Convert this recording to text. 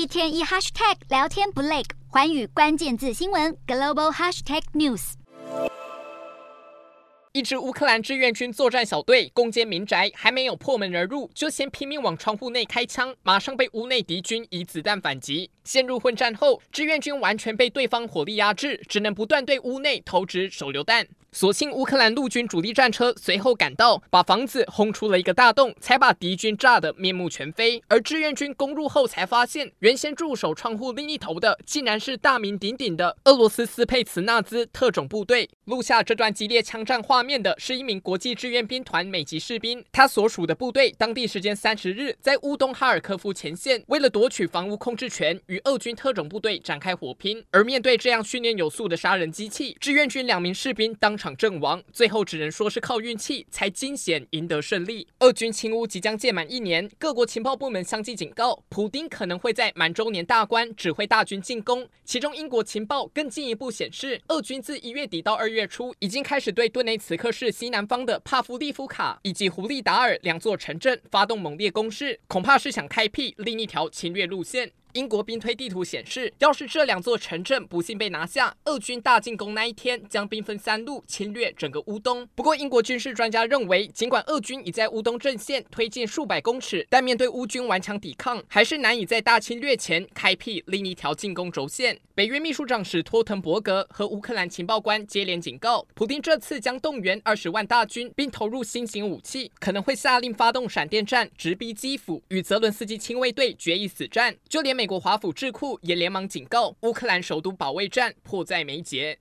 一天一 hashtag 聊天不累，寰宇关键字新闻 global hashtag news。一支乌克兰志愿军作战小队攻坚民宅，还没有破门而入，就先拼命往窗户内开枪，马上被屋内敌军以子弹反击。陷入混战后，志愿军完全被对方火力压制，只能不断对屋内投掷手榴弹。所幸乌克兰陆军主力战车随后赶到，把房子轰出了一个大洞，才把敌军炸得面目全非。而志愿军攻入后才发现，原先驻守窗户另一头的，竟然是大名鼎鼎的俄罗斯斯佩茨纳兹特种部队。录下这段激烈枪战画面的是一名国际志愿兵团美籍士兵，他所属的部队当地时间三十日在乌东哈尔科夫前线，为了夺取房屋控制权，与俄军特种部队展开火拼。而面对这样训练有素的杀人机器，志愿军两名士兵当场阵亡，最后只能说是靠运气才惊险赢得胜利。俄军侵乌即将届满一年，各国情报部门相继警告，普丁可能会在满周年大关指挥大军进攻。其中，英国情报更进一步显示，俄军自一月底到二月初，已经开始对顿内茨克市西南方的帕夫利夫卡以及胡利达尔两座城镇发动猛烈攻势，恐怕是想开辟另一条侵略路线。英国兵推地图显示，要是这两座城镇不幸被拿下，俄军大进攻那一天将兵分三路侵略整个乌东。不过，英国军事专家认为，尽管俄军已在乌东阵线推进数百公尺，但面对乌军顽强抵抗，还是难以在大侵略前开辟另一条进攻轴线。北约秘书长史托滕伯格和乌克兰情报官接连警告，普丁这次将动员二十万大军，并投入新型武器，可能会下令发动闪电战，直逼基辅，与泽伦斯基亲卫队决一死战。就连美国华府智库也连忙警告，乌克兰首都保卫战迫在眉睫。